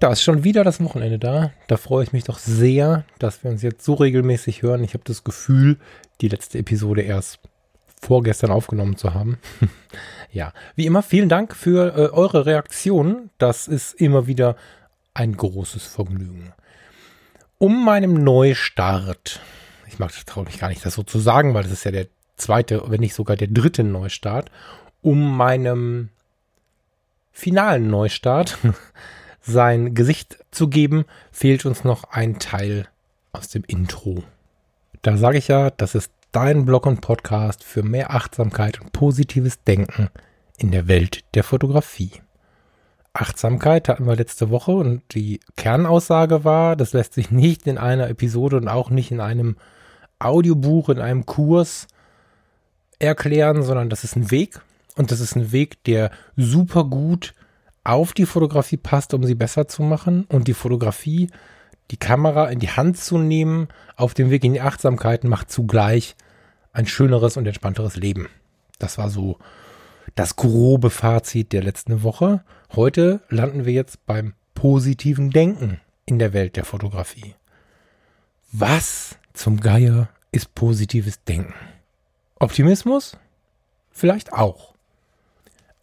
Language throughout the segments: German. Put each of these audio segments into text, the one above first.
Da ist schon wieder das Wochenende da. Da freue ich mich doch sehr, dass wir uns jetzt so regelmäßig hören. Ich habe das Gefühl, die letzte Episode erst vorgestern aufgenommen zu haben. ja, wie immer, vielen Dank für äh, eure Reaktionen. Das ist immer wieder ein großes Vergnügen. Um meinem Neustart, ich mag das traue mich gar nicht, das so zu sagen, weil das ist ja der zweite, wenn nicht sogar der dritte Neustart, um meinem finalen Neustart sein Gesicht zu geben, fehlt uns noch ein Teil aus dem Intro. Da sage ich ja, das ist dein Blog und Podcast für mehr Achtsamkeit und positives Denken in der Welt der Fotografie. Achtsamkeit hatten wir letzte Woche und die Kernaussage war, das lässt sich nicht in einer Episode und auch nicht in einem Audiobuch, in einem Kurs erklären, sondern das ist ein Weg und das ist ein Weg, der super gut auf die Fotografie passt, um sie besser zu machen und die Fotografie, die Kamera in die Hand zu nehmen, auf dem Weg in die Achtsamkeit macht zugleich ein schöneres und entspannteres Leben. Das war so das grobe Fazit der letzten Woche. Heute landen wir jetzt beim positiven Denken in der Welt der Fotografie. Was zum Geier ist positives Denken? Optimismus? Vielleicht auch.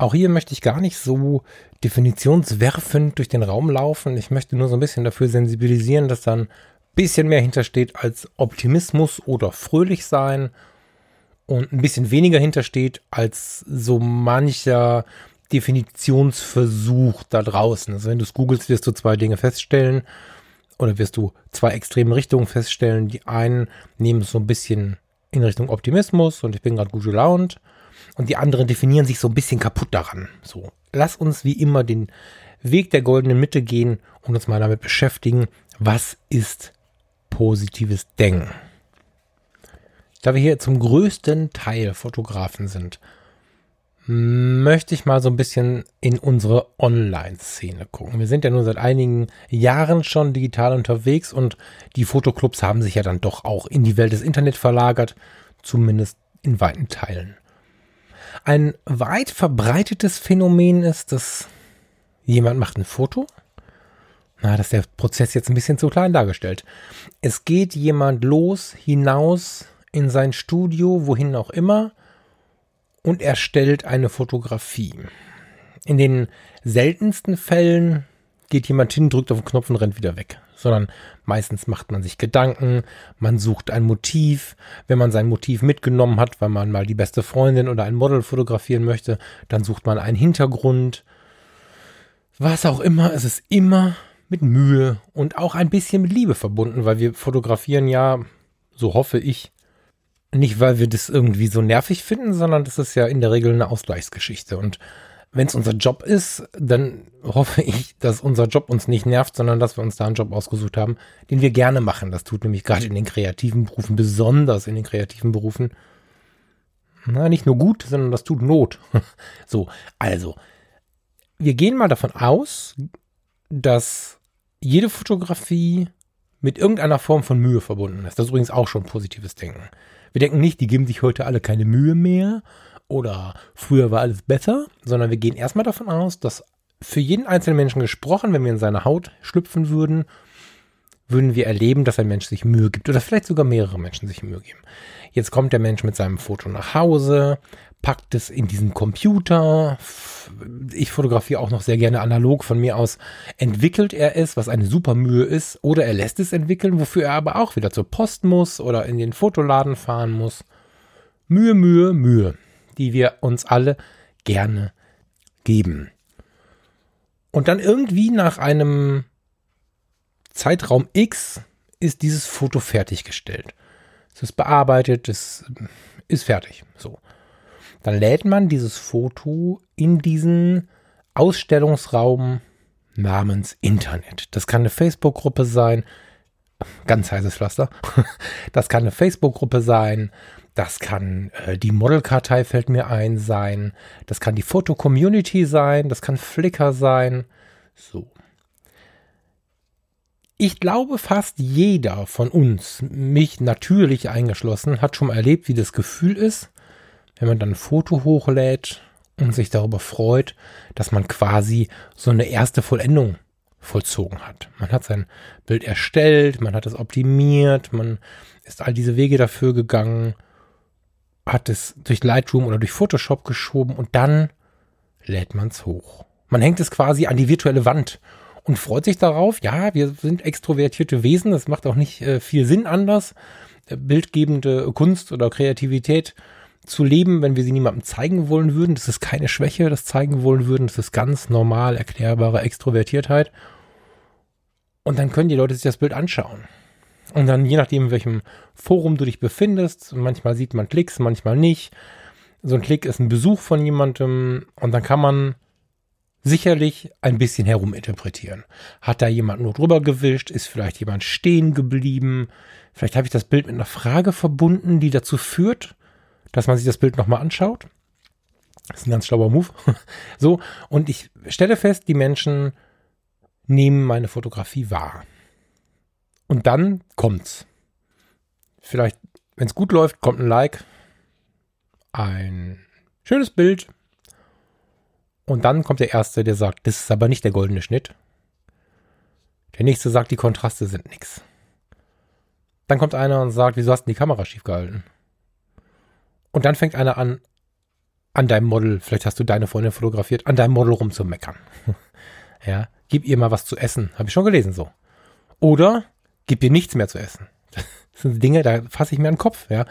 Auch hier möchte ich gar nicht so definitionswerfend durch den Raum laufen. Ich möchte nur so ein bisschen dafür sensibilisieren, dass dann ein bisschen mehr hintersteht als Optimismus oder fröhlich sein und ein bisschen weniger hintersteht als so mancher Definitionsversuch da draußen. Also wenn du es googelst, wirst du zwei Dinge feststellen oder wirst du zwei extreme Richtungen feststellen. Die einen nehmen es so ein bisschen in Richtung Optimismus und ich bin gerade gut gelaunt und die anderen definieren sich so ein bisschen kaputt daran. So, lass uns wie immer den Weg der goldenen Mitte gehen und uns mal damit beschäftigen, was ist positives Denken. Da wir hier zum größten Teil Fotografen sind, möchte ich mal so ein bisschen in unsere Online-Szene gucken. Wir sind ja nun seit einigen Jahren schon digital unterwegs und die Fotoclubs haben sich ja dann doch auch in die Welt des Internet verlagert, zumindest in weiten Teilen. Ein weit verbreitetes Phänomen ist, dass jemand macht ein Foto. Na, das ist der Prozess jetzt ein bisschen zu klein dargestellt. Es geht jemand los, hinaus in sein Studio, wohin auch immer, und erstellt eine Fotografie. In den seltensten Fällen geht jemand hin, drückt auf den Knopf und rennt wieder weg sondern meistens macht man sich Gedanken, man sucht ein Motiv. Wenn man sein Motiv mitgenommen hat, weil man mal die beste Freundin oder ein Model fotografieren möchte, dann sucht man einen Hintergrund. Was auch immer, es ist immer mit Mühe und auch ein bisschen mit Liebe verbunden, weil wir fotografieren ja, so hoffe ich, nicht weil wir das irgendwie so nervig finden, sondern das ist ja in der Regel eine Ausgleichsgeschichte und wenn es unser Job ist, dann hoffe ich, dass unser Job uns nicht nervt, sondern dass wir uns da einen Job ausgesucht haben, den wir gerne machen. Das tut nämlich gerade in den kreativen Berufen, besonders in den kreativen Berufen, na, nicht nur gut, sondern das tut Not. so, also, wir gehen mal davon aus, dass jede Fotografie mit irgendeiner Form von Mühe verbunden ist. Das ist übrigens auch schon positives Denken. Wir denken nicht, die geben sich heute alle keine Mühe mehr oder früher war alles besser, sondern wir gehen erstmal davon aus, dass für jeden einzelnen Menschen gesprochen, wenn wir in seine Haut schlüpfen würden, würden wir erleben, dass ein Mensch sich Mühe gibt oder vielleicht sogar mehrere Menschen sich Mühe geben. Jetzt kommt der Mensch mit seinem Foto nach Hause, packt es in diesen Computer. Ich fotografiere auch noch sehr gerne analog von mir aus. Entwickelt er es, was eine super Mühe ist, oder er lässt es entwickeln, wofür er aber auch wieder zur Post muss oder in den Fotoladen fahren muss. Mühe, Mühe, Mühe die wir uns alle gerne geben. Und dann irgendwie nach einem Zeitraum X ist dieses Foto fertiggestellt. Es ist bearbeitet, es ist fertig. So. Dann lädt man dieses Foto in diesen Ausstellungsraum namens Internet. Das kann eine Facebook-Gruppe sein, ganz heißes Pflaster. Das kann eine Facebook-Gruppe sein. Das kann äh, die Modelkartei fällt mir ein sein. Das kann die Foto-Community sein. Das kann Flickr sein. So. Ich glaube, fast jeder von uns, mich natürlich eingeschlossen, hat schon mal erlebt, wie das Gefühl ist, wenn man dann ein Foto hochlädt und sich darüber freut, dass man quasi so eine erste Vollendung vollzogen hat. Man hat sein Bild erstellt, man hat es optimiert, man ist all diese Wege dafür gegangen, hat es durch Lightroom oder durch Photoshop geschoben und dann lädt man es hoch. Man hängt es quasi an die virtuelle Wand und freut sich darauf. Ja, wir sind extrovertierte Wesen, das macht auch nicht äh, viel Sinn anders. Äh, bildgebende Kunst oder Kreativität zu leben, wenn wir sie niemandem zeigen wollen würden. Das ist keine Schwäche, das zeigen wollen würden. Das ist ganz normal erklärbare Extrovertiertheit. Und dann können die Leute sich das Bild anschauen. Und dann, je nachdem, in welchem Forum du dich befindest, manchmal sieht man Klicks, manchmal nicht. So ein Klick ist ein Besuch von jemandem und dann kann man sicherlich ein bisschen heruminterpretieren. Hat da jemand nur drüber gewischt? Ist vielleicht jemand stehen geblieben? Vielleicht habe ich das Bild mit einer Frage verbunden, die dazu führt, dass man sich das Bild nochmal anschaut. Das ist ein ganz schlauer Move. so, und ich stelle fest, die Menschen nehmen meine Fotografie wahr. Und dann kommt's. Vielleicht, wenn es gut läuft, kommt ein Like, ein schönes Bild. Und dann kommt der Erste, der sagt, das ist aber nicht der goldene Schnitt. Der Nächste sagt, die Kontraste sind nix. Dann kommt einer und sagt, wieso hast du die Kamera schief gehalten? Und dann fängt einer an, an deinem Model, vielleicht hast du deine Freundin fotografiert, an deinem Model rumzumeckern. ja, gib ihr mal was zu essen. Habe ich schon gelesen so. Oder gib ihr nichts mehr zu essen. Das sind Dinge, da fasse ich mir an den Kopf, ja.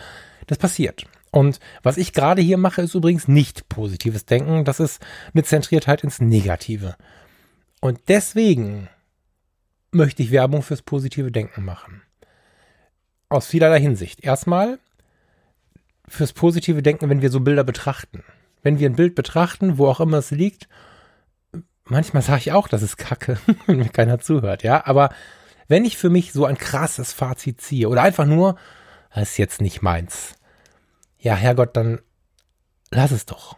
Das passiert. Und was ich gerade hier mache, ist übrigens nicht positives Denken. Das ist eine Zentriertheit ins Negative. Und deswegen möchte ich Werbung fürs positive Denken machen. Aus vielerlei Hinsicht. Erstmal fürs positive Denken, wenn wir so Bilder betrachten. Wenn wir ein Bild betrachten, wo auch immer es liegt, manchmal sage ich auch, das ist Kacke, wenn mir keiner zuhört, ja. Aber wenn ich für mich so ein krasses Fazit ziehe oder einfach nur, das ist jetzt nicht meins, ja, Herrgott, dann lass es doch.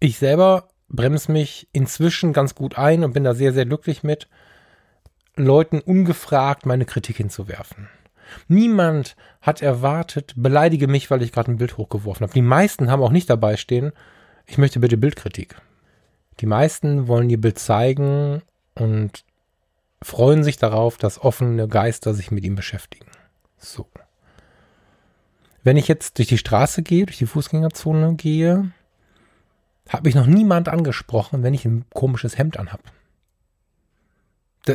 Ich selber bremse mich inzwischen ganz gut ein und bin da sehr, sehr glücklich mit, Leuten ungefragt meine Kritik hinzuwerfen. Niemand hat erwartet, beleidige mich, weil ich gerade ein Bild hochgeworfen habe. Die meisten haben auch nicht dabei stehen, ich möchte bitte Bildkritik. Die meisten wollen ihr Bild zeigen und freuen sich darauf, dass offene Geister sich mit ihm beschäftigen. So. Wenn ich jetzt durch die Straße gehe, durch die Fußgängerzone gehe, habe ich noch niemand angesprochen, wenn ich ein komisches Hemd anhab.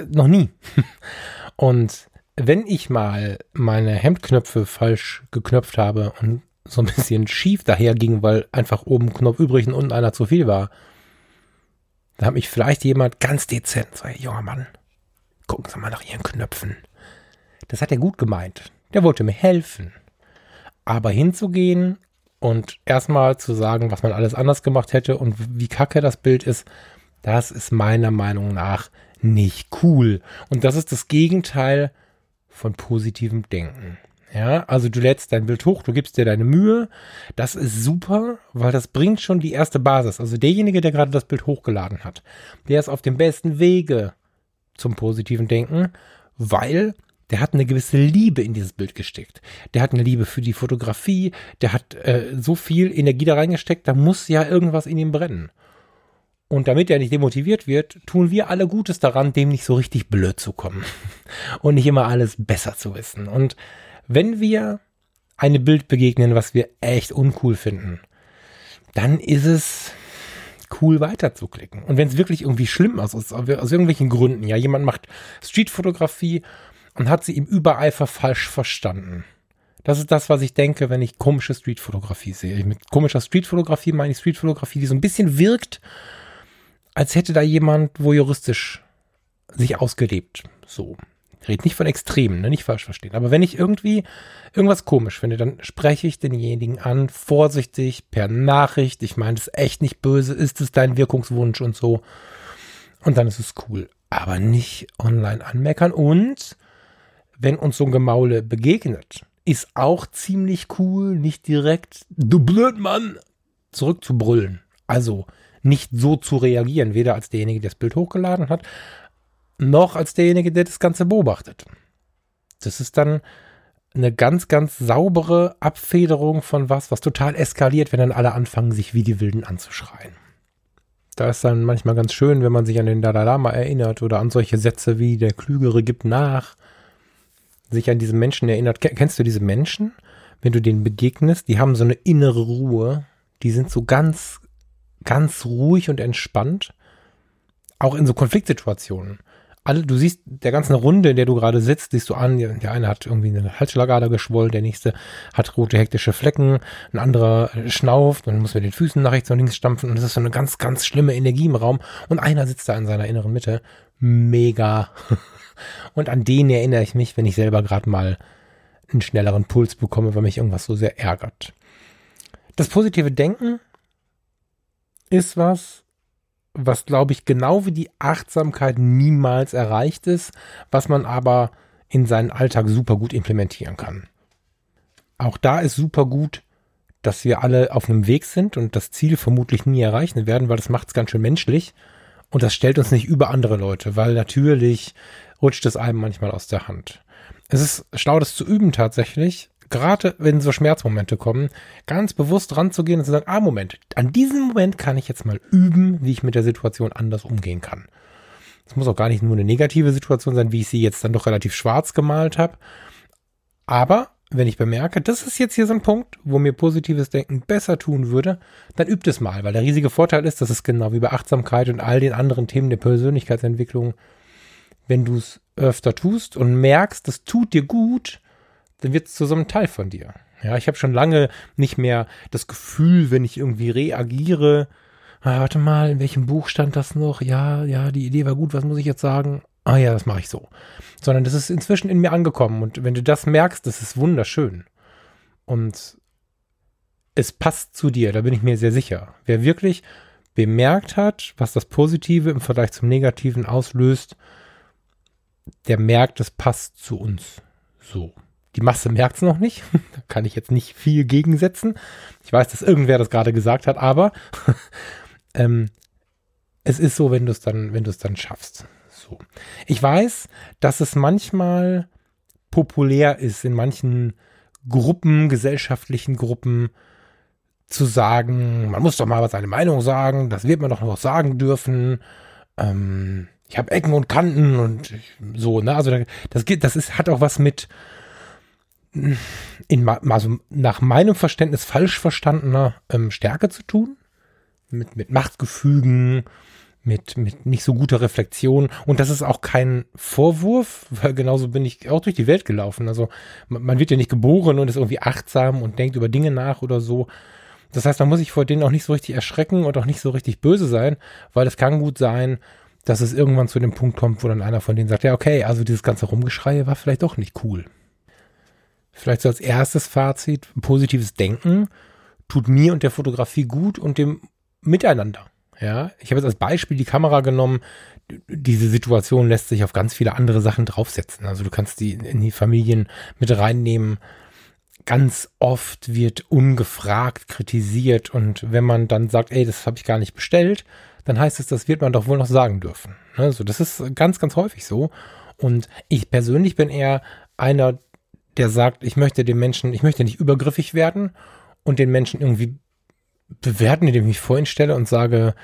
noch nie. Und wenn ich mal meine Hemdknöpfe falsch geknöpft habe und so ein bisschen schief daher ging, weil einfach oben Knopf übrig und unten einer zu viel war, dann hat mich vielleicht jemand ganz dezent, so, junger Mann, gucken Sie mal nach Ihren Knöpfen. Das hat er gut gemeint. Der wollte mir helfen. Aber hinzugehen und erstmal zu sagen, was man alles anders gemacht hätte und wie kacke das Bild ist, das ist meiner Meinung nach nicht cool. Und das ist das Gegenteil von positivem Denken. Ja, also du lädst dein Bild hoch, du gibst dir deine Mühe. Das ist super, weil das bringt schon die erste Basis. Also derjenige, der gerade das Bild hochgeladen hat, der ist auf dem besten Wege zum positiven Denken, weil der hat eine gewisse Liebe in dieses Bild gesteckt. Der hat eine Liebe für die Fotografie, der hat äh, so viel Energie da reingesteckt, da muss ja irgendwas in ihm brennen. Und damit er nicht demotiviert wird, tun wir alle Gutes daran, dem nicht so richtig blöd zu kommen. Und nicht immer alles besser zu wissen. Und wenn wir einem Bild begegnen, was wir echt uncool finden, dann ist es cool weiterzuklicken. Und wenn es wirklich irgendwie schlimm ist, aus, aus irgendwelchen Gründen, ja, jemand macht Streetfotografie und hat sie im Übereifer falsch verstanden. Das ist das, was ich denke, wenn ich komische Streetfotografie sehe. Mit komischer Streetfotografie meine ich Streetfotografie, die so ein bisschen wirkt, als hätte da jemand voyeuristisch sich ausgelebt. So. Ich rede nicht von Extremen, ne? nicht falsch verstehen. Aber wenn ich irgendwie irgendwas komisch finde, dann spreche ich denjenigen an, vorsichtig, per Nachricht. Ich meine, das ist echt nicht böse. Ist es dein Wirkungswunsch und so? Und dann ist es cool. Aber nicht online anmeckern und wenn uns so ein Gemaule begegnet, ist auch ziemlich cool, nicht direkt, du Blödmann, zurückzubrüllen. Also nicht so zu reagieren, weder als derjenige, der das Bild hochgeladen hat, noch als derjenige, der das Ganze beobachtet. Das ist dann eine ganz, ganz saubere Abfederung von was, was total eskaliert, wenn dann alle anfangen, sich wie die Wilden anzuschreien. Da ist dann manchmal ganz schön, wenn man sich an den Dalai Lama erinnert oder an solche Sätze wie der Klügere gibt nach, sich an diese Menschen erinnert. Kennst du diese Menschen? Wenn du denen begegnest, die haben so eine innere Ruhe, die sind so ganz, ganz ruhig und entspannt, auch in so Konfliktsituationen alle, du siehst der ganzen Runde, in der du gerade sitzt, siehst du an, der eine hat irgendwie eine Halsschlagader geschwollen, der nächste hat rote hektische Flecken, ein anderer schnauft und muss mit den Füßen nach rechts und links stampfen und es ist so eine ganz, ganz schlimme Energie im Raum und einer sitzt da in seiner inneren Mitte. Mega. Und an den erinnere ich mich, wenn ich selber gerade mal einen schnelleren Puls bekomme, weil mich irgendwas so sehr ärgert. Das positive Denken ist was, was glaube ich genau wie die Achtsamkeit niemals erreicht ist, was man aber in seinen Alltag super gut implementieren kann. Auch da ist super gut, dass wir alle auf einem Weg sind und das Ziel vermutlich nie erreichen werden, weil das macht es ganz schön menschlich und das stellt uns nicht über andere Leute, weil natürlich rutscht es einem manchmal aus der Hand. Es ist schlau, das zu üben tatsächlich, gerade wenn so Schmerzmomente kommen, ganz bewusst ranzugehen und zu sagen, ah, Moment, an diesem Moment kann ich jetzt mal üben, wie ich mit der Situation anders umgehen kann. Es muss auch gar nicht nur eine negative Situation sein, wie ich sie jetzt dann doch relativ schwarz gemalt habe. Aber wenn ich bemerke, das ist jetzt hier so ein Punkt, wo mir positives Denken besser tun würde, dann übt es mal, weil der riesige Vorteil ist, dass es genau wie bei Achtsamkeit und all den anderen Themen der Persönlichkeitsentwicklung, wenn du es öfter tust und merkst, das tut dir gut, dann wird es zu so einem Teil von dir. Ja, ich habe schon lange nicht mehr das Gefühl, wenn ich irgendwie reagiere, ah, warte mal, in welchem Buch stand das noch? Ja, ja, die Idee war gut, was muss ich jetzt sagen? Ah ja, das mache ich so. Sondern das ist inzwischen in mir angekommen und wenn du das merkst, das ist wunderschön. Und es passt zu dir, da bin ich mir sehr sicher. Wer wirklich bemerkt hat, was das Positive im Vergleich zum Negativen auslöst, der merkt, es passt zu uns. So. Die Masse merkt es noch nicht. da kann ich jetzt nicht viel gegensetzen. Ich weiß, dass irgendwer das gerade gesagt hat, aber ähm, es ist so, wenn du es dann, wenn du es dann schaffst. So. Ich weiß, dass es manchmal populär ist, in manchen Gruppen, gesellschaftlichen Gruppen, zu sagen, man muss doch mal seine Meinung sagen, das wird man doch noch sagen dürfen. Ähm, ich habe Ecken und Kanten und so, ne? Also das das ist, hat auch was mit in, also nach meinem Verständnis falsch verstandener ähm, Stärke zu tun. Mit, mit Machtgefügen, mit, mit nicht so guter Reflexion. Und das ist auch kein Vorwurf, weil genauso bin ich auch durch die Welt gelaufen. Also man, man wird ja nicht geboren und ist irgendwie achtsam und denkt über Dinge nach oder so. Das heißt, man muss sich vor denen auch nicht so richtig erschrecken und auch nicht so richtig böse sein, weil es kann gut sein, dass es irgendwann zu dem Punkt kommt, wo dann einer von denen sagt, ja, okay, also dieses ganze Rumgeschreie war vielleicht doch nicht cool. Vielleicht so als erstes Fazit, positives Denken tut mir und der Fotografie gut und dem Miteinander. Ja, ich habe jetzt als Beispiel die Kamera genommen. Diese Situation lässt sich auf ganz viele andere Sachen draufsetzen. Also du kannst die in die Familien mit reinnehmen. Ganz oft wird ungefragt kritisiert und wenn man dann sagt, ey, das habe ich gar nicht bestellt, dann heißt es, das wird man doch wohl noch sagen dürfen. Also das ist ganz, ganz häufig so. Und ich persönlich bin eher einer, der sagt, ich möchte den Menschen, ich möchte nicht übergriffig werden und den Menschen irgendwie bewerten, indem ich mich vor ihn stelle und sage,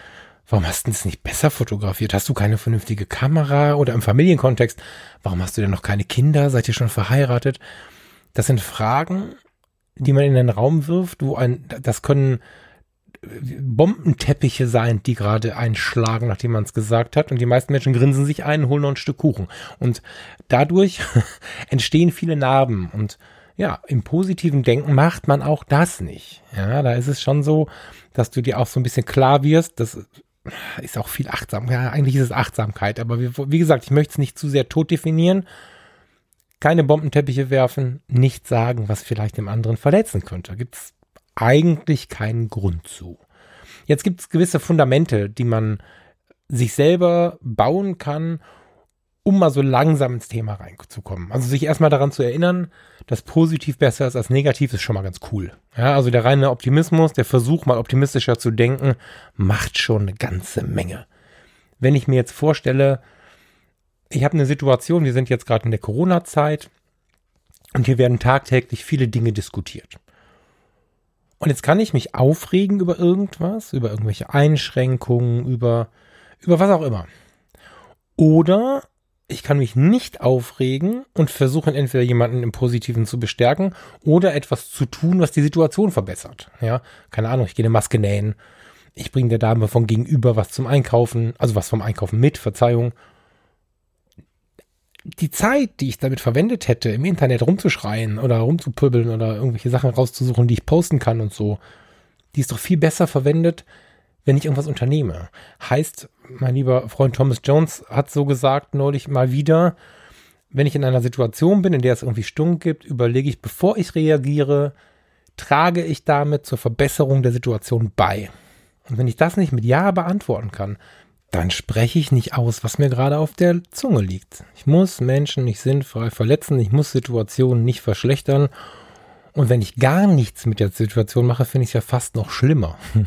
warum hast du das nicht besser fotografiert? Hast du keine vernünftige Kamera oder im Familienkontext? Warum hast du denn noch keine Kinder? Seid ihr schon verheiratet? Das sind Fragen, die man in den Raum wirft, wo ein, das können Bombenteppiche sein, die gerade einschlagen, nachdem man es gesagt hat. Und die meisten Menschen grinsen sich ein, holen noch ein Stück Kuchen. Und dadurch entstehen viele Narben. Und ja, im positiven Denken macht man auch das nicht. Ja, da ist es schon so, dass du dir auch so ein bisschen klar wirst, das ist auch viel Achtsamkeit. Ja, eigentlich ist es Achtsamkeit, aber wie, wie gesagt, ich möchte es nicht zu sehr tot definieren. Keine Bombenteppiche werfen, nicht sagen, was vielleicht dem anderen verletzen könnte. Gibt es eigentlich keinen Grund zu. Jetzt gibt es gewisse Fundamente, die man sich selber bauen kann, um mal so langsam ins Thema reinzukommen. Also sich erstmal daran zu erinnern, dass positiv besser ist als negativ, ist schon mal ganz cool. Ja, also der reine Optimismus, der Versuch, mal optimistischer zu denken, macht schon eine ganze Menge. Wenn ich mir jetzt vorstelle, ich habe eine Situation, wir sind jetzt gerade in der Corona-Zeit und hier werden tagtäglich viele Dinge diskutiert. Und jetzt kann ich mich aufregen über irgendwas, über irgendwelche Einschränkungen, über, über was auch immer. Oder ich kann mich nicht aufregen und versuchen, entweder jemanden im Positiven zu bestärken oder etwas zu tun, was die Situation verbessert. Ja, keine Ahnung, ich gehe eine Maske nähen. Ich bringe der Dame von gegenüber was zum Einkaufen, also was vom Einkaufen mit, Verzeihung. Die Zeit, die ich damit verwendet hätte, im Internet rumzuschreien oder rumzupübbeln oder irgendwelche Sachen rauszusuchen, die ich posten kann und so, die ist doch viel besser verwendet, wenn ich irgendwas unternehme. Heißt, mein lieber Freund Thomas Jones hat so gesagt neulich mal wieder, wenn ich in einer Situation bin, in der es irgendwie Stunk gibt, überlege ich, bevor ich reagiere, trage ich damit zur Verbesserung der Situation bei. Und wenn ich das nicht mit Ja beantworten kann, dann spreche ich nicht aus, was mir gerade auf der Zunge liegt. Ich muss Menschen nicht sinnfrei verletzen, ich muss Situationen nicht verschlechtern. Und wenn ich gar nichts mit der Situation mache, finde ich es ja fast noch schlimmer.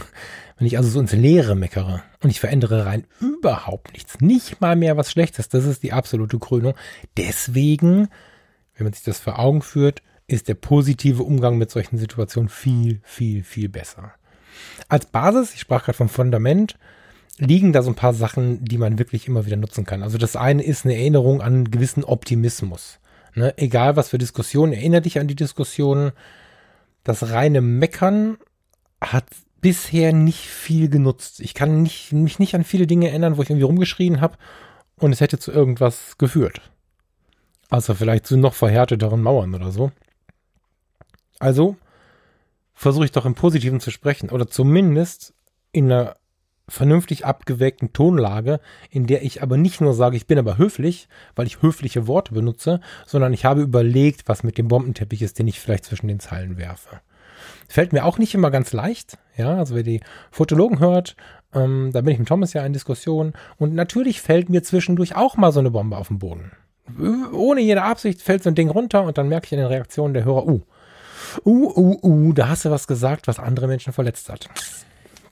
Wenn ich also so ins Leere meckere und ich verändere rein überhaupt nichts, nicht mal mehr was Schlechtes, das ist die absolute Krönung. Deswegen, wenn man sich das vor Augen führt, ist der positive Umgang mit solchen Situationen viel, viel, viel besser. Als Basis, ich sprach gerade vom Fundament, liegen da so ein paar Sachen, die man wirklich immer wieder nutzen kann. Also das eine ist eine Erinnerung an einen gewissen Optimismus. Ne? Egal was für Diskussionen, erinnere dich an die Diskussionen. Das reine Meckern hat bisher nicht viel genutzt. Ich kann nicht, mich nicht an viele Dinge erinnern, wo ich irgendwie rumgeschrien habe und es hätte zu irgendwas geführt. Also vielleicht zu noch verhärteteren Mauern oder so. Also versuche ich doch im Positiven zu sprechen oder zumindest in einer vernünftig abgeweckten Tonlage, in der ich aber nicht nur sage, ich bin aber höflich, weil ich höfliche Worte benutze, sondern ich habe überlegt, was mit dem Bombenteppich ist, den ich vielleicht zwischen den Zeilen werfe. Fällt mir auch nicht immer ganz leicht. Ja, also wer die Fotologen hört, ähm, da bin ich mit Thomas ja in Diskussion. Und natürlich fällt mir zwischendurch auch mal so eine Bombe auf den Boden. Ohne jede Absicht fällt so ein Ding runter und dann merke ich in den Reaktionen der Hörer, uh, uh, uh, uh, da hast du was gesagt, was andere Menschen verletzt hat.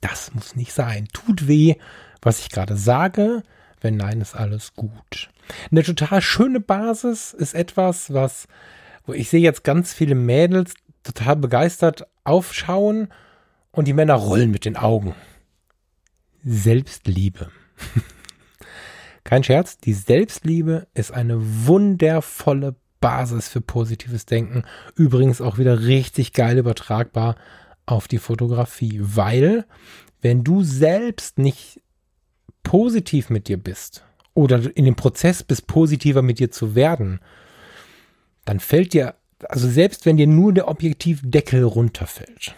Das muss nicht sein. Tut weh, was ich gerade sage. Wenn nein, ist alles gut. Eine total schöne Basis ist etwas, was, wo ich sehe jetzt ganz viele Mädels, total begeistert aufschauen und die Männer rollen mit den Augen. Selbstliebe. Kein Scherz, die Selbstliebe ist eine wundervolle Basis für positives Denken. Übrigens auch wieder richtig geil übertragbar auf die Fotografie, weil wenn du selbst nicht positiv mit dir bist oder in dem Prozess bist, positiver mit dir zu werden, dann fällt dir also selbst wenn dir nur der Objektivdeckel runterfällt,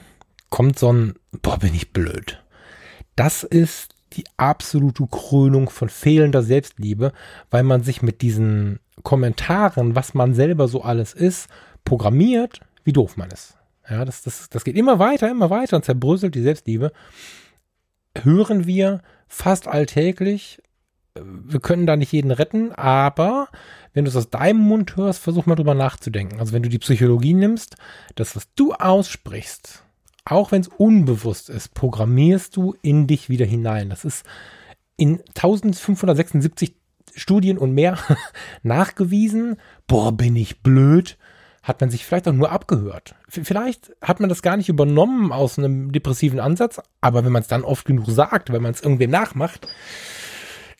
kommt so ein, boah, bin ich blöd. Das ist die absolute Krönung von fehlender Selbstliebe, weil man sich mit diesen Kommentaren, was man selber so alles ist, programmiert, wie doof man ist. Ja, das, das, das geht immer weiter, immer weiter und zerbröselt die Selbstliebe. Hören wir fast alltäglich. Wir können da nicht jeden retten, aber wenn du es aus deinem Mund hörst, versuch mal drüber nachzudenken. Also wenn du die Psychologie nimmst, das, was du aussprichst, auch wenn es unbewusst ist, programmierst du in dich wieder hinein. Das ist in 1576 Studien und mehr nachgewiesen. Boah, bin ich blöd. Hat man sich vielleicht auch nur abgehört. Vielleicht hat man das gar nicht übernommen aus einem depressiven Ansatz, aber wenn man es dann oft genug sagt, wenn man es irgendwem nachmacht,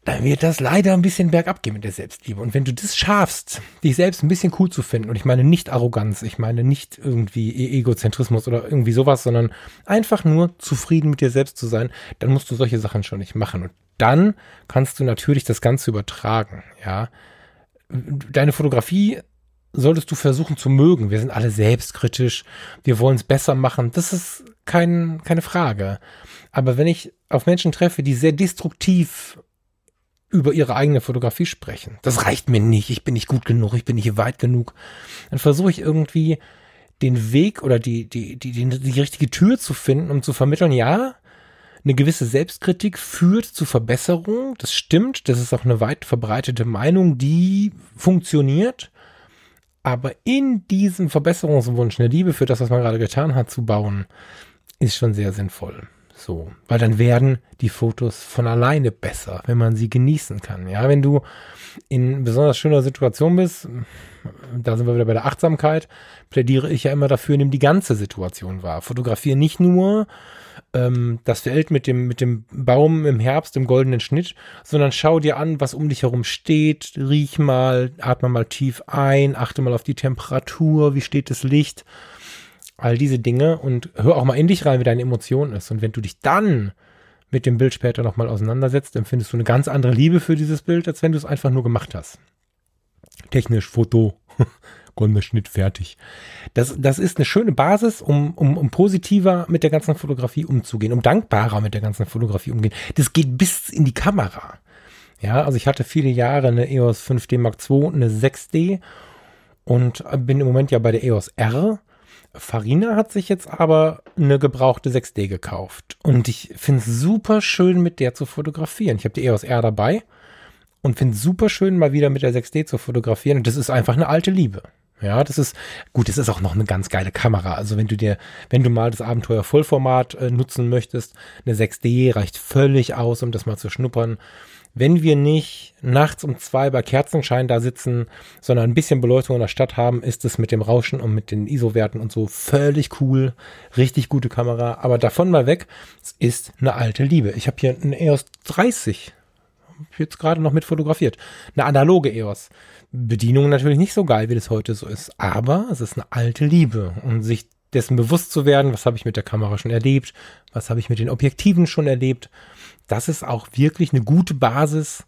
dann wird das leider ein bisschen bergab gehen mit der Selbstliebe. Und wenn du das schaffst, dich selbst ein bisschen cool zu finden, und ich meine nicht Arroganz, ich meine nicht irgendwie e- Egozentrismus oder irgendwie sowas, sondern einfach nur zufrieden mit dir selbst zu sein, dann musst du solche Sachen schon nicht machen. Und dann kannst du natürlich das Ganze übertragen, ja. Deine Fotografie solltest du versuchen zu mögen. Wir sind alle selbstkritisch. Wir wollen es besser machen. Das ist kein, keine Frage. Aber wenn ich auf Menschen treffe, die sehr destruktiv über ihre eigene Fotografie sprechen. Das reicht mir nicht. Ich bin nicht gut genug. Ich bin nicht weit genug. Dann versuche ich irgendwie den Weg oder die, die, die, die, die richtige Tür zu finden, um zu vermitteln, ja, eine gewisse Selbstkritik führt zu Verbesserung. Das stimmt. Das ist auch eine weit verbreitete Meinung, die funktioniert. Aber in diesem Verbesserungswunsch, eine Liebe für das, was man gerade getan hat, zu bauen, ist schon sehr sinnvoll. So, weil dann werden die Fotos von alleine besser, wenn man sie genießen kann. Ja, wenn du in besonders schöner Situation bist, da sind wir wieder bei der Achtsamkeit, plädiere ich ja immer dafür, nimm die ganze Situation wahr. Fotografiere nicht nur ähm, das Feld mit dem, mit dem Baum im Herbst im goldenen Schnitt, sondern schau dir an, was um dich herum steht, riech mal, atme mal tief ein, achte mal auf die Temperatur, wie steht das Licht, all diese Dinge und hör auch mal in dich rein, wie deine Emotion ist. Und wenn du dich dann mit dem Bild später nochmal auseinandersetzt, empfindest du eine ganz andere Liebe für dieses Bild, als wenn du es einfach nur gemacht hast. Technisch, Foto, Schnitt fertig. Das, das ist eine schöne Basis, um, um, um positiver mit der ganzen Fotografie umzugehen, um dankbarer mit der ganzen Fotografie umgehen. Das geht bis in die Kamera. Ja, also ich hatte viele Jahre eine EOS 5D Mark II, eine 6D und bin im Moment ja bei der EOS R. Farina hat sich jetzt aber eine gebrauchte 6D gekauft und ich finde es super schön, mit der zu fotografieren. Ich habe die EOS R dabei und finde es super schön, mal wieder mit der 6D zu fotografieren und das ist einfach eine alte Liebe. Ja, das ist gut. Das ist auch noch eine ganz geile Kamera. Also wenn du dir, wenn du mal das Abenteuer Vollformat äh, nutzen möchtest, eine 6D reicht völlig aus, um das mal zu schnuppern. Wenn wir nicht nachts um zwei bei Kerzenschein da sitzen, sondern ein bisschen Beleuchtung in der Stadt haben, ist es mit dem Rauschen und mit den ISO-Werten und so völlig cool. Richtig gute Kamera. Aber davon mal weg, es ist eine alte Liebe. Ich habe hier eine EOS 30. Hab jetzt gerade noch mit fotografiert. Eine analoge EOS. Bedienung natürlich nicht so geil, wie das heute so ist. Aber es ist eine alte Liebe. Und sich dessen bewusst zu werden, was habe ich mit der Kamera schon erlebt, was habe ich mit den Objektiven schon erlebt, das ist auch wirklich eine gute Basis,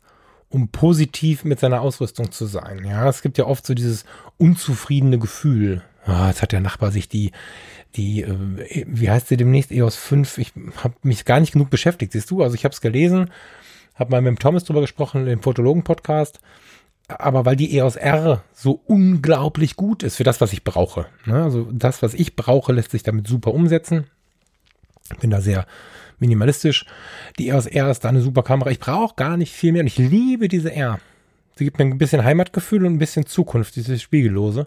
um positiv mit seiner Ausrüstung zu sein. Ja, es gibt ja oft so dieses unzufriedene Gefühl. Ah, jetzt hat der Nachbar sich die, die, äh, wie heißt sie demnächst, EOS 5, ich habe mich gar nicht genug beschäftigt, siehst du? Also ich habe es gelesen, habe mal mit dem Thomas drüber gesprochen, im Fotologen-Podcast aber weil die EOS R so unglaublich gut ist für das, was ich brauche. Ne? Also das, was ich brauche, lässt sich damit super umsetzen. Bin da sehr minimalistisch. Die EOS R ist da eine super Kamera. Ich brauche gar nicht viel mehr und ich liebe diese R. Sie gibt mir ein bisschen Heimatgefühl und ein bisschen Zukunft, dieses Spiegellose.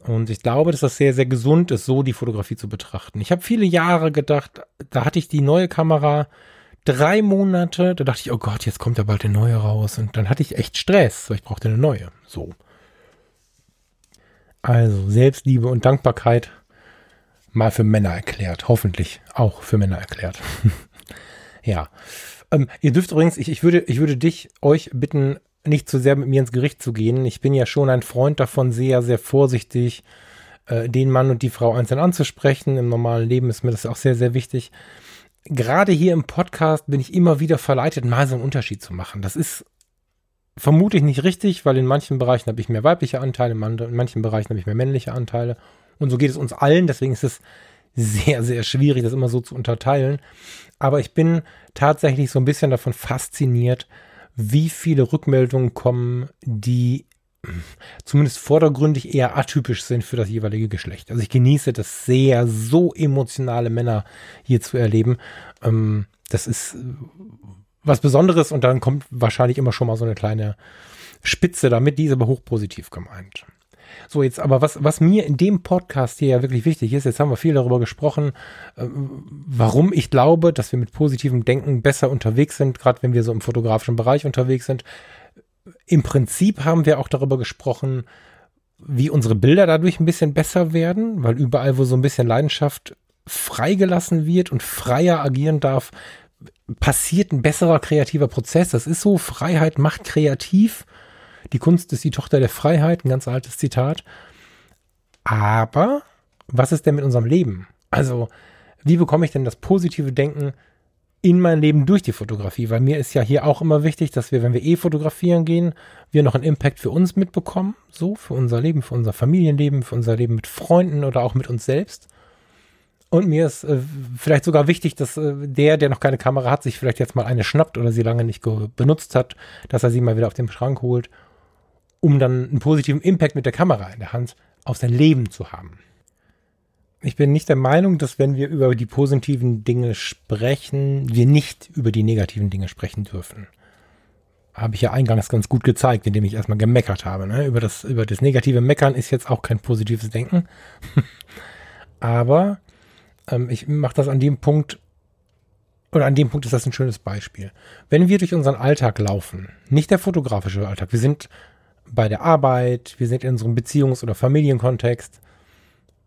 Und ich glaube, dass das sehr, sehr gesund ist, so die Fotografie zu betrachten. Ich habe viele Jahre gedacht, da hatte ich die neue Kamera, drei Monate, da dachte ich, oh Gott, jetzt kommt ja bald eine neue raus. Und dann hatte ich echt Stress, weil ich brauchte eine neue. So. Also, Selbstliebe und Dankbarkeit mal für Männer erklärt. Hoffentlich auch für Männer erklärt. ja. Ähm, ihr dürft übrigens, ich, ich, würde, ich würde dich, euch bitten, nicht zu sehr mit mir ins Gericht zu gehen. Ich bin ja schon ein Freund davon, sehr, sehr vorsichtig, äh, den Mann und die Frau einzeln anzusprechen. Im normalen Leben ist mir das auch sehr, sehr wichtig gerade hier im Podcast bin ich immer wieder verleitet, mal so einen Unterschied zu machen. Das ist vermutlich nicht richtig, weil in manchen Bereichen habe ich mehr weibliche Anteile, in manchen Bereichen habe ich mehr männliche Anteile. Und so geht es uns allen. Deswegen ist es sehr, sehr schwierig, das immer so zu unterteilen. Aber ich bin tatsächlich so ein bisschen davon fasziniert, wie viele Rückmeldungen kommen, die zumindest vordergründig eher atypisch sind für das jeweilige Geschlecht. Also ich genieße das sehr, so emotionale Männer hier zu erleben. Ähm, das ist äh, was Besonderes und dann kommt wahrscheinlich immer schon mal so eine kleine Spitze damit, die ist aber hochpositiv gemeint. So, jetzt aber was, was mir in dem Podcast hier ja wirklich wichtig ist, jetzt haben wir viel darüber gesprochen, äh, warum ich glaube, dass wir mit positivem Denken besser unterwegs sind, gerade wenn wir so im fotografischen Bereich unterwegs sind im Prinzip haben wir auch darüber gesprochen, wie unsere Bilder dadurch ein bisschen besser werden, weil überall, wo so ein bisschen Leidenschaft freigelassen wird und freier agieren darf, passiert ein besserer kreativer Prozess. Das ist so, Freiheit macht kreativ. Die Kunst ist die Tochter der Freiheit, ein ganz altes Zitat. Aber was ist denn mit unserem Leben? Also, wie bekomme ich denn das positive Denken in mein Leben durch die Fotografie, weil mir ist ja hier auch immer wichtig, dass wir, wenn wir eh fotografieren gehen, wir noch einen Impact für uns mitbekommen, so für unser Leben, für unser Familienleben, für unser Leben mit Freunden oder auch mit uns selbst. Und mir ist äh, vielleicht sogar wichtig, dass äh, der, der noch keine Kamera hat, sich vielleicht jetzt mal eine schnappt oder sie lange nicht benutzt hat, dass er sie mal wieder auf den Schrank holt, um dann einen positiven Impact mit der Kamera in der Hand auf sein Leben zu haben. ich bin nicht der Meinung, dass wenn wir über die positiven Dinge sprechen, wir nicht über die negativen Dinge sprechen dürfen. Habe ich ja eingangs ganz gut gezeigt, indem ich erstmal gemeckert habe. Ne? Über, das, über das negative Meckern ist jetzt auch kein positives Denken. Aber ähm, ich mache das an dem Punkt, oder an dem Punkt ist das ein schönes Beispiel. Wenn wir durch unseren Alltag laufen, nicht der fotografische Alltag, wir sind bei der Arbeit, wir sind in unserem Beziehungs- oder Familienkontext,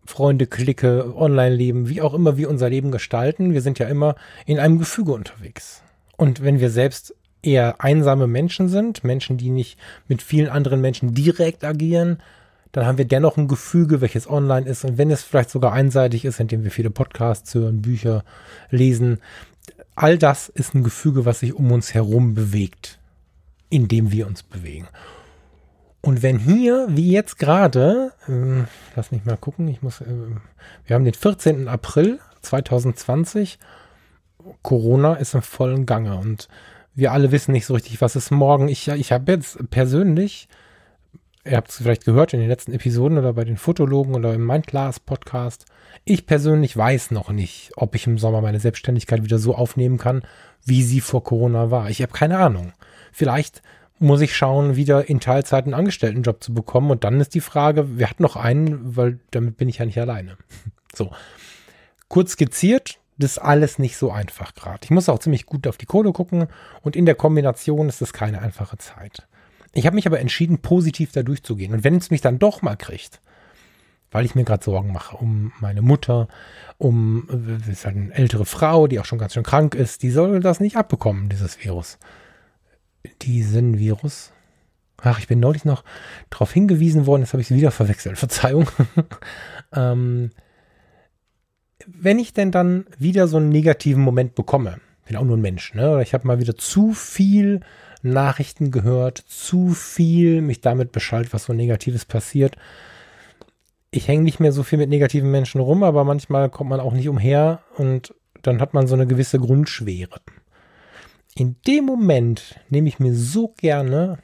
Freunde, Clique, Online-Leben, wie auch immer wir unser Leben gestalten, wir sind ja immer in einem Gefüge unterwegs. Und wenn wir selbst eher einsame Menschen sind, Menschen, die nicht mit vielen anderen Menschen direkt agieren, dann haben wir dennoch ein Gefüge, welches online ist. Und wenn es vielleicht sogar einseitig ist, indem wir viele Podcasts hören, Bücher lesen, all das ist ein Gefüge, was sich um uns herum bewegt, indem wir uns bewegen. Und wenn hier, wie jetzt gerade, äh, lass mich mal gucken, ich muss, äh, wir haben den 14. April 2020, Corona ist im vollen Gange und wir alle wissen nicht so richtig, was ist morgen. Ich, ich habe jetzt persönlich, ihr habt es vielleicht gehört in den letzten Episoden oder bei den Fotologen oder im Mindclass Podcast, ich persönlich weiß noch nicht, ob ich im Sommer meine Selbstständigkeit wieder so aufnehmen kann, wie sie vor Corona war. Ich habe keine Ahnung. Vielleicht muss ich schauen, wieder in Teilzeit einen Angestelltenjob zu bekommen. Und dann ist die Frage, wer hat noch einen, weil damit bin ich ja nicht alleine. So. Kurz skizziert, das ist alles nicht so einfach gerade. Ich muss auch ziemlich gut auf die Kohle gucken und in der Kombination ist es keine einfache Zeit. Ich habe mich aber entschieden, positiv da durchzugehen. Und wenn es mich dann doch mal kriegt, weil ich mir gerade Sorgen mache um meine Mutter, um das ist halt eine ältere Frau, die auch schon ganz schön krank ist, die soll das nicht abbekommen, dieses Virus diesen Virus. Ach, ich bin neulich noch darauf hingewiesen worden, jetzt habe ich es wieder verwechselt. Verzeihung. ähm, wenn ich denn dann wieder so einen negativen Moment bekomme, bin auch nur ein Mensch, ne? Oder ich habe mal wieder zu viel Nachrichten gehört, zu viel mich damit beschallt, was so Negatives passiert. Ich hänge nicht mehr so viel mit negativen Menschen rum, aber manchmal kommt man auch nicht umher und dann hat man so eine gewisse Grundschwere in dem Moment nehme ich mir so gerne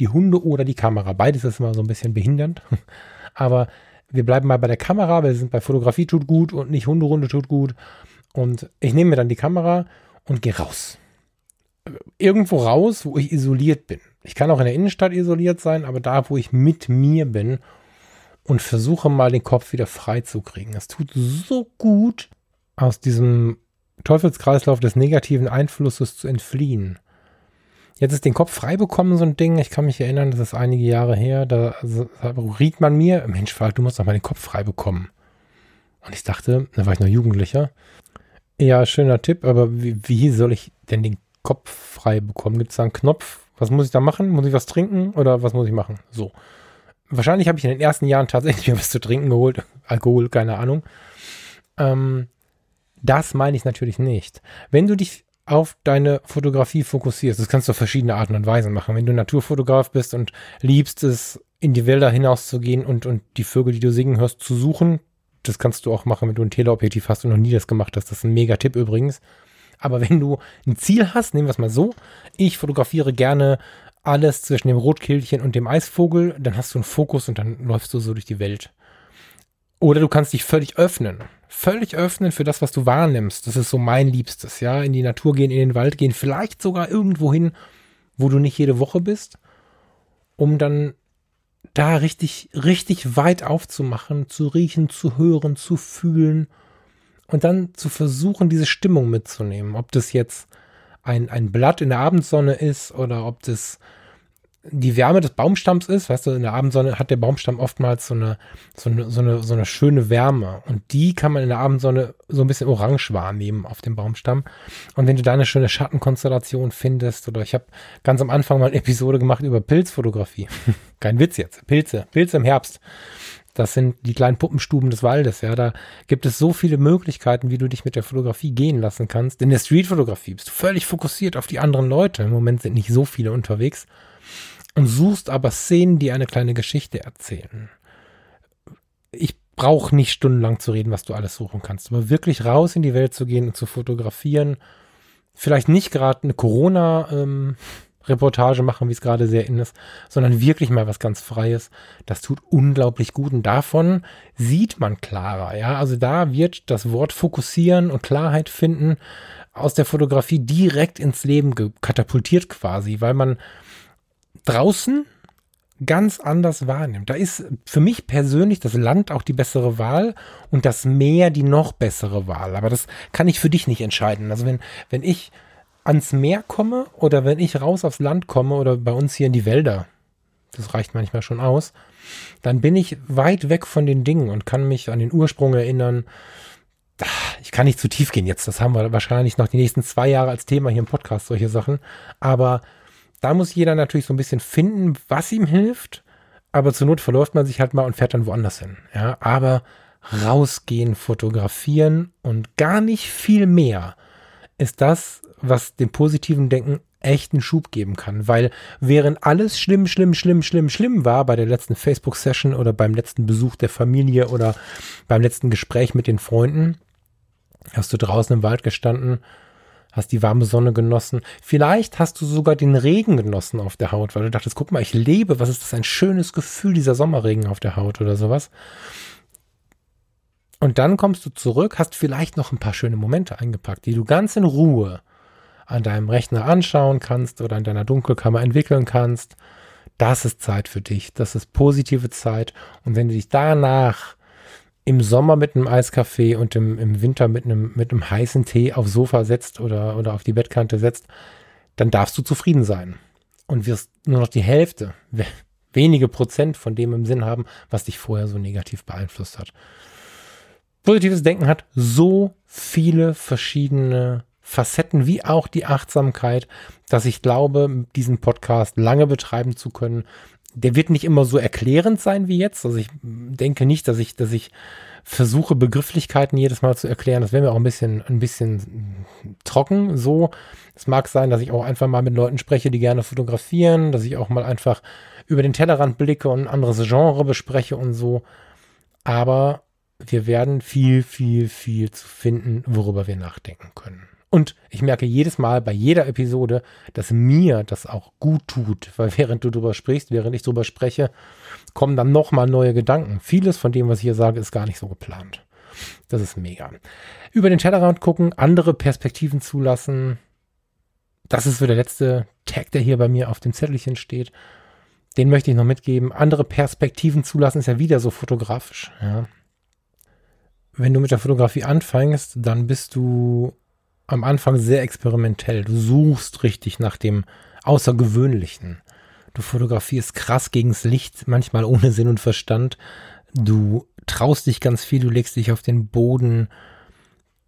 die Hunde oder die Kamera. Beides ist immer so ein bisschen behindernd. Aber wir bleiben mal bei der Kamera. Wir sind bei Fotografie tut gut und nicht Hunderunde tut gut. Und ich nehme mir dann die Kamera und gehe raus. Irgendwo raus, wo ich isoliert bin. Ich kann auch in der Innenstadt isoliert sein, aber da, wo ich mit mir bin und versuche mal den Kopf wieder frei zu kriegen. Es tut so gut, aus diesem Teufelskreislauf des negativen Einflusses zu entfliehen. Jetzt ist den Kopf frei bekommen, so ein Ding. Ich kann mich erinnern, das ist einige Jahre her. Da, riet man mir, Mensch, Falk, du musst doch mal den Kopf frei bekommen. Und ich dachte, da war ich noch Jugendlicher. Ja, schöner Tipp, aber wie, wie soll ich denn den Kopf frei bekommen? Gibt es da einen Knopf? Was muss ich da machen? Muss ich was trinken oder was muss ich machen? So. Wahrscheinlich habe ich in den ersten Jahren tatsächlich was zu trinken geholt. Alkohol, keine Ahnung. Ähm, das meine ich natürlich nicht. Wenn du dich auf deine Fotografie fokussierst, das kannst du auf verschiedene Arten und Weisen machen. Wenn du Naturfotograf bist und liebst es, in die Wälder hinauszugehen und, und die Vögel, die du singen hörst, zu suchen, das kannst du auch machen, wenn du ein Teleobjektiv hast und noch nie das gemacht hast. Das ist ein mega Tipp übrigens. Aber wenn du ein Ziel hast, nehmen wir es mal so, ich fotografiere gerne alles zwischen dem Rotkehlchen und dem Eisvogel, dann hast du einen Fokus und dann läufst du so durch die Welt. Oder du kannst dich völlig öffnen. Völlig öffnen für das, was du wahrnimmst. Das ist so mein Liebstes, ja. In die Natur gehen, in den Wald gehen, vielleicht sogar irgendwo hin, wo du nicht jede Woche bist, um dann da richtig, richtig weit aufzumachen, zu riechen, zu hören, zu fühlen und dann zu versuchen, diese Stimmung mitzunehmen. Ob das jetzt ein, ein Blatt in der Abendsonne ist oder ob das die Wärme des Baumstamms ist, weißt du, in der Abendsonne hat der Baumstamm oftmals so eine, so eine, so eine, so eine schöne Wärme. Und die kann man in der Abendsonne so ein bisschen orange wahrnehmen auf dem Baumstamm. Und wenn du da eine schöne Schattenkonstellation findest, oder ich habe ganz am Anfang mal eine Episode gemacht über Pilzfotografie. Kein Witz jetzt. Pilze. Pilze im Herbst. Das sind die kleinen Puppenstuben des Waldes, ja. Da gibt es so viele Möglichkeiten, wie du dich mit der Fotografie gehen lassen kannst. In der Streetfotografie bist du völlig fokussiert auf die anderen Leute. Im Moment sind nicht so viele unterwegs und suchst aber Szenen, die eine kleine Geschichte erzählen. Ich brauche nicht stundenlang zu reden, was du alles suchen kannst, aber wirklich raus in die Welt zu gehen und zu fotografieren. Vielleicht nicht gerade eine Corona, ähm, Reportage machen, wie es gerade sehr in ist, sondern wirklich mal was ganz Freies. Das tut unglaublich gut und davon sieht man klarer. Ja, also da wird das Wort fokussieren und Klarheit finden aus der Fotografie direkt ins Leben katapultiert quasi, weil man draußen ganz anders wahrnimmt. Da ist für mich persönlich das Land auch die bessere Wahl und das Meer die noch bessere Wahl. Aber das kann ich für dich nicht entscheiden. Also wenn, wenn ich ans Meer komme oder wenn ich raus aufs Land komme oder bei uns hier in die Wälder, das reicht manchmal schon aus, dann bin ich weit weg von den Dingen und kann mich an den Ursprung erinnern. Ich kann nicht zu tief gehen jetzt, das haben wir wahrscheinlich noch die nächsten zwei Jahre als Thema hier im Podcast, solche Sachen. Aber da muss jeder natürlich so ein bisschen finden, was ihm hilft. Aber zur Not verläuft man sich halt mal und fährt dann woanders hin. Ja, aber rausgehen, fotografieren und gar nicht viel mehr ist das, was dem positiven Denken echten Schub geben kann. Weil während alles schlimm, schlimm, schlimm, schlimm, schlimm war bei der letzten Facebook-Session oder beim letzten Besuch der Familie oder beim letzten Gespräch mit den Freunden, hast du draußen im Wald gestanden, hast die warme Sonne genossen. Vielleicht hast du sogar den Regen genossen auf der Haut, weil du dachtest, guck mal, ich lebe, was ist das ein schönes Gefühl, dieser Sommerregen auf der Haut oder sowas. Und dann kommst du zurück, hast vielleicht noch ein paar schöne Momente eingepackt, die du ganz in Ruhe an deinem Rechner anschauen kannst oder in deiner Dunkelkammer entwickeln kannst. Das ist Zeit für dich. Das ist positive Zeit. Und wenn du dich danach im Sommer mit einem Eiskaffee und im, im Winter mit einem, mit einem heißen Tee aufs Sofa setzt oder, oder auf die Bettkante setzt, dann darfst du zufrieden sein und wirst nur noch die Hälfte, wenige Prozent von dem im Sinn haben, was dich vorher so negativ beeinflusst hat. Positives Denken hat so viele verschiedene Facetten wie auch die Achtsamkeit, dass ich glaube, diesen Podcast lange betreiben zu können. Der wird nicht immer so erklärend sein wie jetzt. Also ich denke nicht, dass ich, dass ich versuche, Begrifflichkeiten jedes Mal zu erklären. Das wäre mir auch ein bisschen, ein bisschen trocken. So, es mag sein, dass ich auch einfach mal mit Leuten spreche, die gerne fotografieren, dass ich auch mal einfach über den Tellerrand blicke und ein anderes Genre bespreche und so. Aber wir werden viel, viel, viel zu finden, worüber wir nachdenken können. Und ich merke jedes Mal bei jeder Episode, dass mir das auch gut tut, weil während du drüber sprichst, während ich drüber spreche, kommen dann nochmal neue Gedanken. Vieles von dem, was ich hier sage, ist gar nicht so geplant. Das ist mega. Über den Tellerrand gucken, andere Perspektiven zulassen. Das ist so der letzte Tag, der hier bei mir auf dem Zettelchen steht. Den möchte ich noch mitgeben. Andere Perspektiven zulassen ist ja wieder so fotografisch. Ja. Wenn du mit der Fotografie anfängst, dann bist du am Anfang sehr experimentell. Du suchst richtig nach dem Außergewöhnlichen. Du fotografierst krass gegens Licht, manchmal ohne Sinn und Verstand. Du traust dich ganz viel, du legst dich auf den Boden.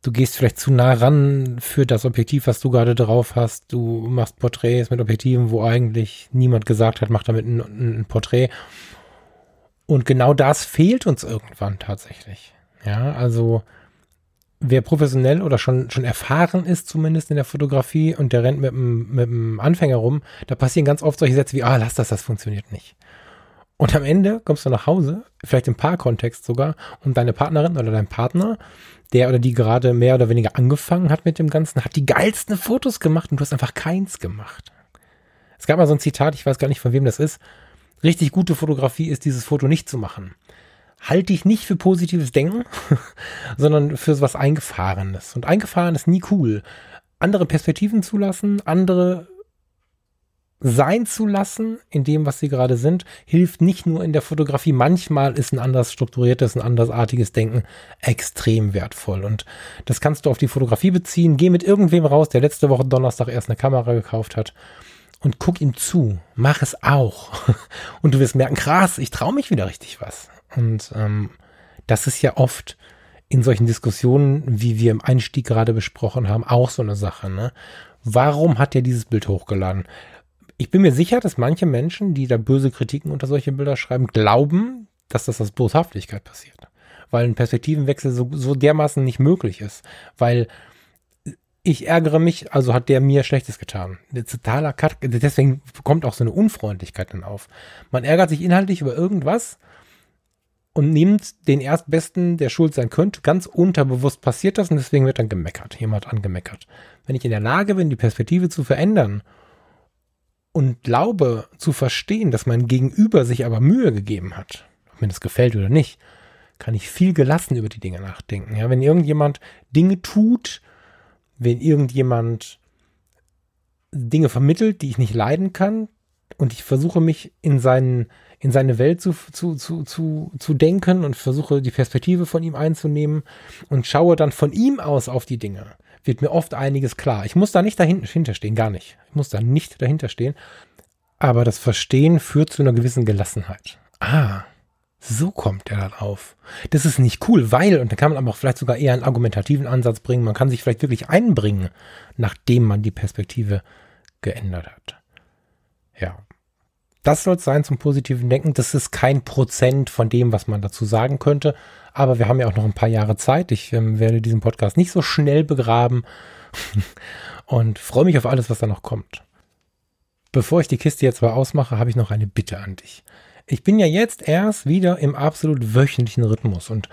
Du gehst vielleicht zu nah ran für das Objektiv, was du gerade drauf hast. Du machst Porträts mit Objektiven, wo eigentlich niemand gesagt hat, mach damit ein, ein Porträt. Und genau das fehlt uns irgendwann tatsächlich. Ja, also wer professionell oder schon, schon erfahren ist, zumindest in der Fotografie, und der rennt mit einem, mit einem Anfänger rum, da passieren ganz oft solche Sätze wie, ah, lass das, das funktioniert nicht. Und am Ende kommst du nach Hause, vielleicht im Paarkontext sogar, und deine Partnerin oder dein Partner, der oder die gerade mehr oder weniger angefangen hat mit dem Ganzen, hat die geilsten Fotos gemacht und du hast einfach keins gemacht. Es gab mal so ein Zitat, ich weiß gar nicht, von wem das ist. Richtig gute Fotografie ist, dieses Foto nicht zu machen halte ich nicht für positives Denken, sondern für was Eingefahrenes. Und eingefahren ist nie cool. Andere Perspektiven zulassen, andere sein zu lassen in dem, was sie gerade sind, hilft nicht nur in der Fotografie. Manchmal ist ein anders strukturiertes, ein andersartiges Denken extrem wertvoll. Und das kannst du auf die Fotografie beziehen. Geh mit irgendwem raus, der letzte Woche Donnerstag erst eine Kamera gekauft hat und guck ihm zu. Mach es auch. Und du wirst merken, krass, ich traue mich wieder richtig was. Und ähm, das ist ja oft in solchen Diskussionen, wie wir im Einstieg gerade besprochen haben, auch so eine Sache. Ne? Warum hat er dieses Bild hochgeladen? Ich bin mir sicher, dass manche Menschen, die da böse Kritiken unter solche Bilder schreiben, glauben, dass das aus Boshaftigkeit passiert. Weil ein Perspektivenwechsel so, so dermaßen nicht möglich ist. Weil ich ärgere mich, also hat der mir Schlechtes getan. totaler Cut, deswegen kommt auch so eine Unfreundlichkeit dann auf. Man ärgert sich inhaltlich über irgendwas und nimmt den Erstbesten, der schuld sein könnte. Ganz unterbewusst passiert das und deswegen wird dann gemeckert. Jemand angemeckert. Wenn ich in der Lage bin, die Perspektive zu verändern und glaube zu verstehen, dass mein Gegenüber sich aber Mühe gegeben hat, ob mir das gefällt oder nicht, kann ich viel gelassen über die Dinge nachdenken. Ja, wenn irgendjemand Dinge tut, wenn irgendjemand Dinge vermittelt, die ich nicht leiden kann, und ich versuche mich in seinen in seine Welt zu, zu, zu, zu, zu denken und versuche die Perspektive von ihm einzunehmen und schaue dann von ihm aus auf die Dinge, wird mir oft einiges klar. Ich muss da nicht dahinter stehen, gar nicht. Ich muss da nicht dahinter stehen. Aber das Verstehen führt zu einer gewissen Gelassenheit. Ah, so kommt er darauf. Das ist nicht cool, weil, und da kann man aber auch vielleicht sogar eher einen argumentativen Ansatz bringen, man kann sich vielleicht wirklich einbringen, nachdem man die Perspektive geändert hat. Ja, das soll es sein zum positiven Denken. Das ist kein Prozent von dem, was man dazu sagen könnte. Aber wir haben ja auch noch ein paar Jahre Zeit. Ich ähm, werde diesen Podcast nicht so schnell begraben und freue mich auf alles, was da noch kommt. Bevor ich die Kiste jetzt mal ausmache, habe ich noch eine Bitte an dich. Ich bin ja jetzt erst wieder im absolut wöchentlichen Rhythmus und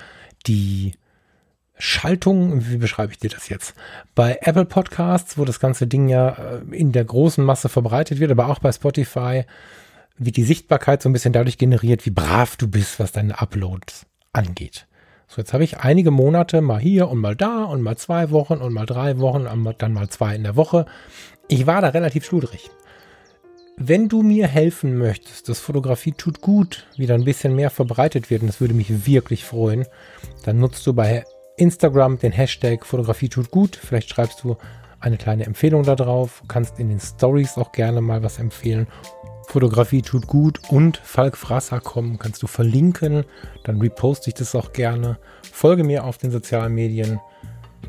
die Schaltung, wie beschreibe ich dir das jetzt? Bei Apple Podcasts, wo das ganze Ding ja äh, in der großen Masse verbreitet wird, aber auch bei Spotify, wird die Sichtbarkeit so ein bisschen dadurch generiert, wie brav du bist, was deine Uploads angeht. So, jetzt habe ich einige Monate mal hier und mal da und mal zwei Wochen und mal drei Wochen und dann mal zwei in der Woche. Ich war da relativ schludrig. Wenn du mir helfen möchtest, dass Fotografie tut gut wieder ein bisschen mehr verbreitet wird, und das würde mich wirklich freuen, dann nutzt du bei Instagram den Hashtag Fotografie tut gut. Vielleicht schreibst du eine kleine Empfehlung da drauf, kannst in den Stories auch gerne mal was empfehlen Fotografie tut gut und Falk Frasser kommen, kannst du verlinken. Dann reposte ich das auch gerne. Folge mir auf den sozialen Medien.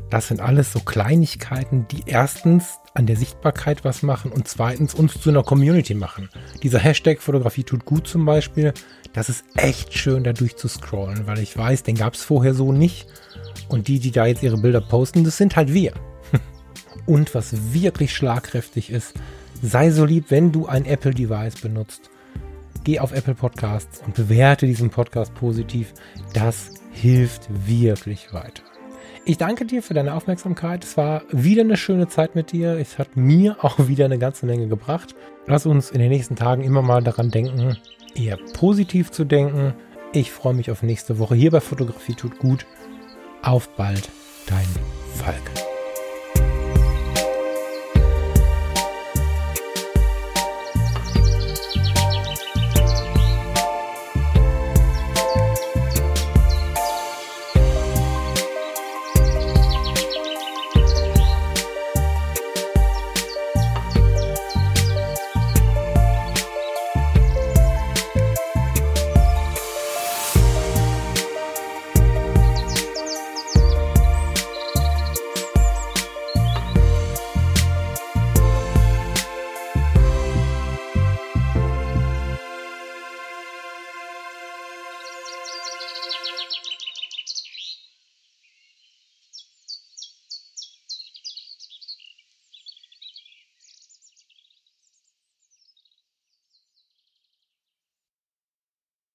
Das sind alles so Kleinigkeiten, die erstens an der Sichtbarkeit was machen und zweitens uns zu einer Community machen. Dieser Hashtag Fotografie tut gut zum Beispiel, das ist echt schön da durchzuscrollen, weil ich weiß, den gab es vorher so nicht. Und die, die da jetzt ihre Bilder posten, das sind halt wir. Und was wirklich schlagkräftig ist, sei so lieb, wenn du ein Apple-Device benutzt. Geh auf Apple Podcasts und bewerte diesen Podcast positiv. Das hilft wirklich weiter. Ich danke dir für deine Aufmerksamkeit. Es war wieder eine schöne Zeit mit dir. Es hat mir auch wieder eine ganze Menge gebracht. Lass uns in den nächsten Tagen immer mal daran denken, eher positiv zu denken. Ich freue mich auf nächste Woche hier bei Fotografie tut gut. Auf bald, dein Falk.